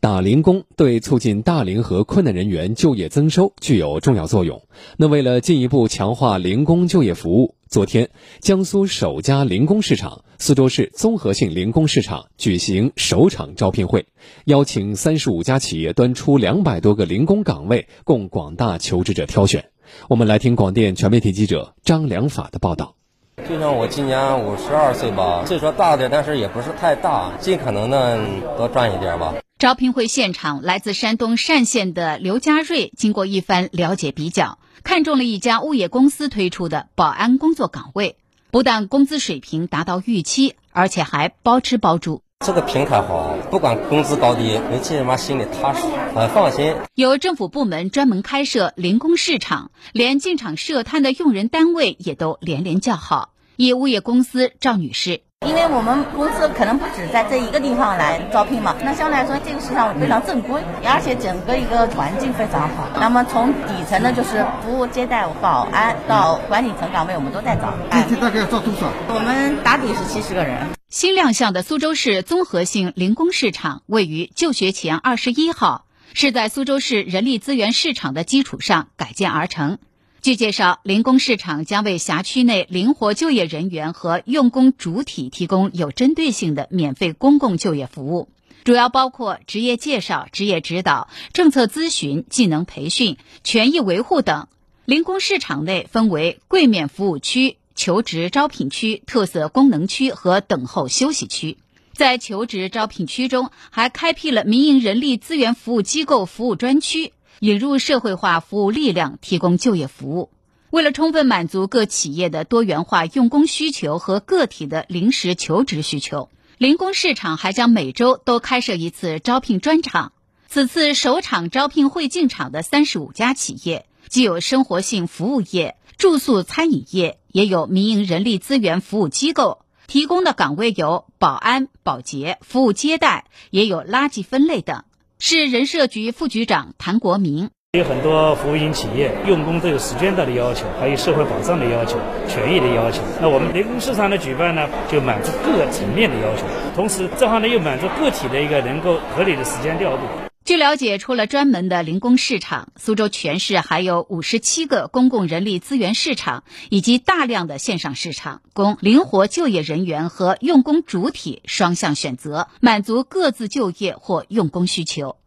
打零工对促进大龄和困难人员就业增收具有重要作用。那为了进一步强化零工就业服务，昨天，江苏首家零工市场——苏州市综合性零工市场举行首场招聘会，邀请三十五家企业端出两百多个零工岗位，供广大求职者挑选。我们来听广电全媒体记者张良法的报道。就像我今年五十二岁吧，岁数大点，但是也不是太大，尽可能的多赚一点吧。招聘会现场，来自山东单县的刘家瑞经过一番了解比较，看中了一家物业公司推出的保安工作岗位，不但工资水平达到预期，而且还包吃包住。这个平台好，不管工资高低，人起码心里踏实，很放心。有政府部门专门开设零工市场，连进场设摊的用人单位也都连连叫好。以物业公司赵女士，因为我们公司可能不止在这一个地方来招聘嘛，那相对来说这个市场非常正规，而且整个一个环境非常好。那么从底层的就是服务接待、保安到管理层岗位，我们都在招。一天大概要招多少？我们打底是七十个人。新亮相的苏州市综合性零工市场位于就学前二十一号，是在苏州市人力资源市场的基础上改建而成。据介绍，零工市场将为辖区内灵活就业人员和用工主体提供有针对性的免费公共就业服务，主要包括职业介绍、职业指导、政策咨询、技能培训、权益维护等。零工市场内分为柜面服务区、求职招聘区、特色功能区和等候休息区。在求职招聘区中，还开辟了民营人力资源服务机构服务专区。引入社会化服务力量，提供就业服务。为了充分满足各企业的多元化用工需求和个体的临时求职需求，零工市场还将每周都开设一次招聘专场。此次首场招聘会进场的三十五家企业，既有生活性服务业、住宿餐饮业，也有民营人力资源服务机构，提供的岗位有保安、保洁、服务接待，也有垃圾分类等。市人社局副局长谭国明有很多服务型企业用工都有时间段的要求，还有社会保障的要求、权益的要求。那我们人工市场的举办呢，就满足各个层面的要求，同时这行呢又满足个体的一个能够合理的时间调度。据了解，除了专门的零工市场，苏州全市还有五十七个公共人力资源市场以及大量的线上市场，供灵活就业人员和用工主体双向选择，满足各自就业或用工需求。